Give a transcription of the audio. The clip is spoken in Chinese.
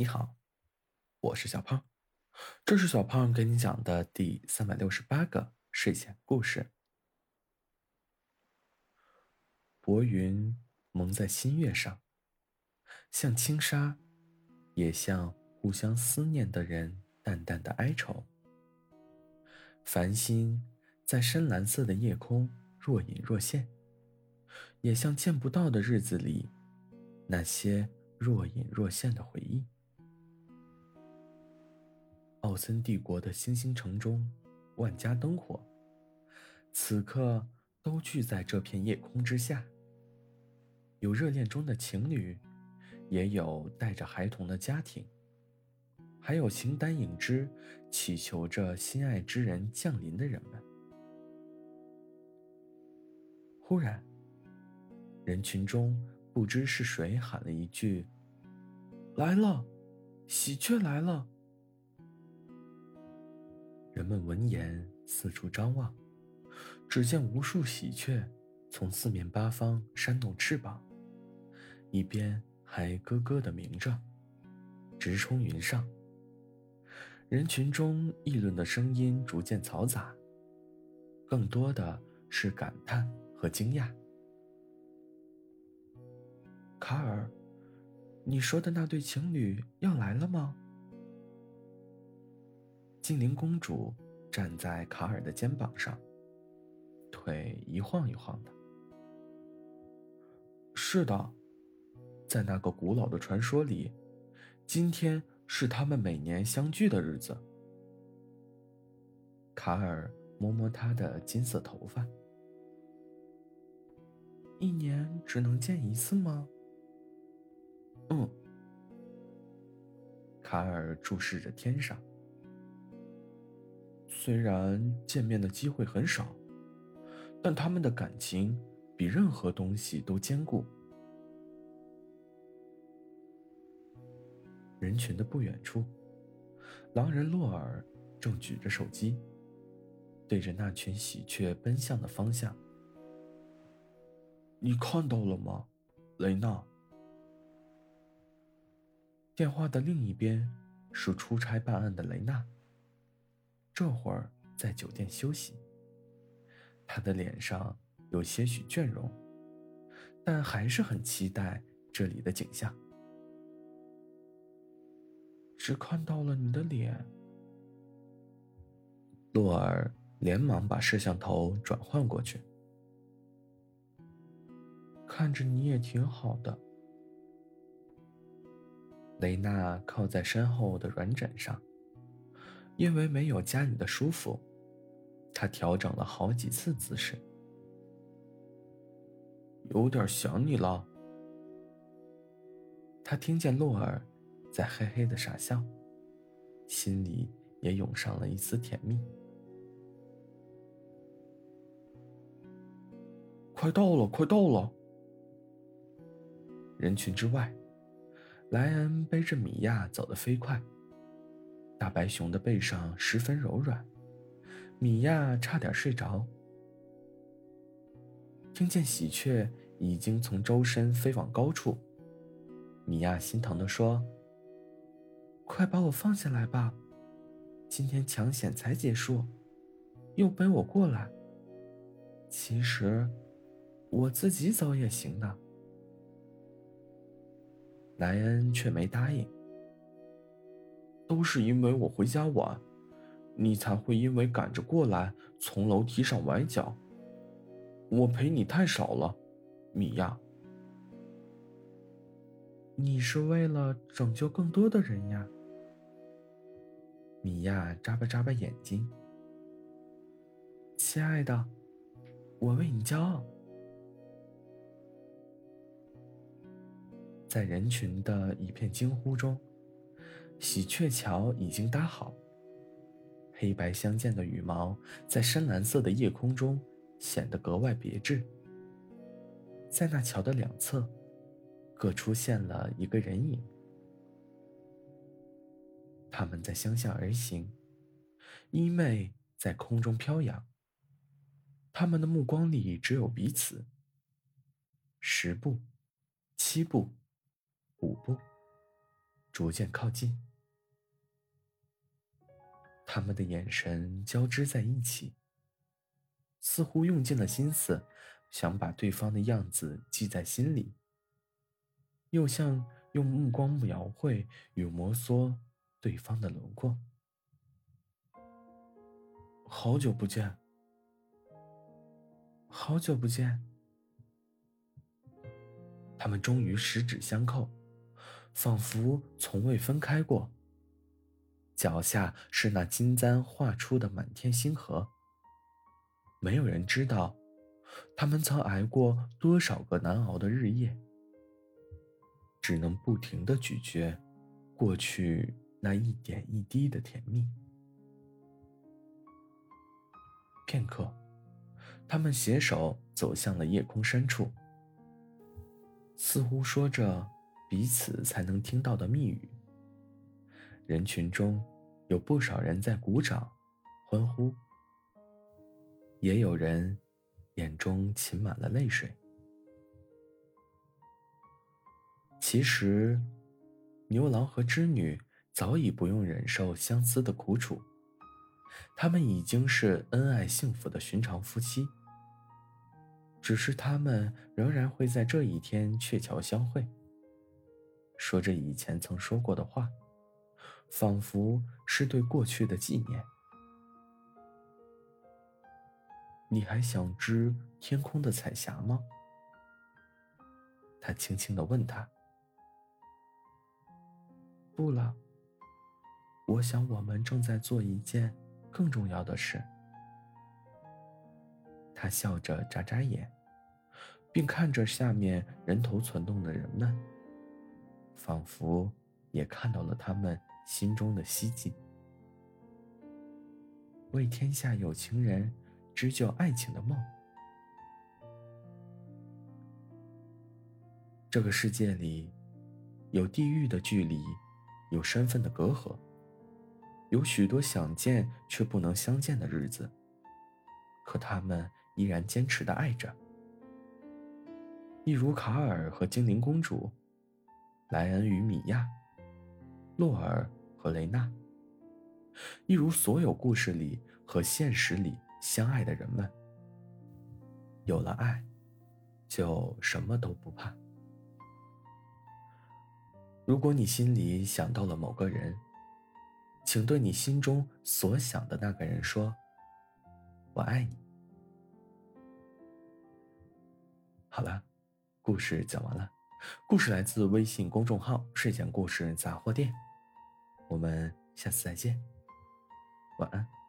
你好，我是小胖，这是小胖给你讲的第三百六十八个睡前故事。薄云蒙在新月上，像轻纱，也像互相思念的人淡淡的哀愁。繁星在深蓝色的夜空若隐若现，也像见不到的日子里那些若隐若现的回忆。奥森帝国的星星城中，万家灯火，此刻都聚在这片夜空之下。有热恋中的情侣，也有带着孩童的家庭，还有形单影只、祈求着心爱之人降临的人们。忽然，人群中不知是谁喊了一句：“来了，喜鹊来了。”人们闻言四处张望，只见无数喜鹊从四面八方扇动翅膀，一边还咯咯的鸣着，直冲云上。人群中议论的声音逐渐嘈杂，更多的是感叹和惊讶。卡尔，你说的那对情侣要来了吗？精灵公主站在卡尔的肩膀上，腿一晃一晃的。是的，在那个古老的传说里，今天是他们每年相聚的日子。卡尔摸摸她的金色头发，一年只能见一次吗？嗯。卡尔注视着天上。虽然见面的机会很少，但他们的感情比任何东西都坚固。人群的不远处，狼人洛尔正举着手机，对着那群喜鹊奔向的方向。你看到了吗，雷娜？电话的另一边是出差办案的雷娜。这会儿在酒店休息，他的脸上有些许倦容，但还是很期待这里的景象。只看到了你的脸，洛尔连忙把摄像头转换过去，看着你也挺好的。雷娜靠在身后的软枕上。因为没有家里的舒服，他调整了好几次姿势。有点想你了。他听见洛尔在嘿嘿的傻笑，心里也涌上了一丝甜蜜。快到了，快到了！人群之外，莱恩背着米娅走得飞快。大白熊的背上十分柔软，米娅差点睡着。听见喜鹊已经从周身飞往高处，米娅心疼地说：“快把我放下来吧，今天抢险才结束，又背我过来。其实，我自己走也行的。”莱恩却没答应。都是因为我回家晚，你才会因为赶着过来从楼梯上崴脚。我陪你太少了，米娅。你是为了拯救更多的人呀。米娅眨巴眨巴眼睛，亲爱的，我为你骄傲。在人群的一片惊呼中。喜鹊桥已经搭好，黑白相间的羽毛在深蓝色的夜空中显得格外别致。在那桥的两侧，各出现了一个人影，他们在相向而行，衣袂在空中飘扬。他们的目光里只有彼此。十步，七步，五步。逐渐靠近。他们的眼神交织在一起，似乎用尽了心思，想把对方的样子记在心里，又像用目光描绘与摩挲对方的轮廓。好久不见，好久不见。他们终于十指相扣，仿佛从未分开过。脚下是那金簪画出的满天星河。没有人知道，他们曾挨过多少个难熬的日夜，只能不停的咀嚼过去那一点一滴的甜蜜。片刻，他们携手走向了夜空深处，似乎说着彼此才能听到的密语。人群中有不少人在鼓掌、欢呼，也有人眼中噙满了泪水。其实，牛郎和织女早已不用忍受相思的苦楚。他们已经是恩爱幸福的寻常夫妻，只是他们仍然会在这一天鹊桥相会，说着以前曾说过的话，仿佛是对过去的纪念。你还想知天空的彩霞吗？他轻轻的问他。不了，我想我们正在做一件。更重要的事，他笑着眨眨眼，并看着下面人头攒动的人们，仿佛也看到了他们心中的希冀。为天下有情人织就爱情的梦。这个世界里，有地域的距离，有身份的隔阂。有许多想见却不能相见的日子，可他们依然坚持的爱着。一如卡尔和精灵公主，莱恩与米娅，洛尔和雷娜，一如所有故事里和现实里相爱的人们。有了爱，就什么都不怕。如果你心里想到了某个人，请对你心中所想的那个人说：“我爱你。”好了，故事讲完了。故事来自微信公众号“睡前故事杂货店”。我们下次再见，晚安。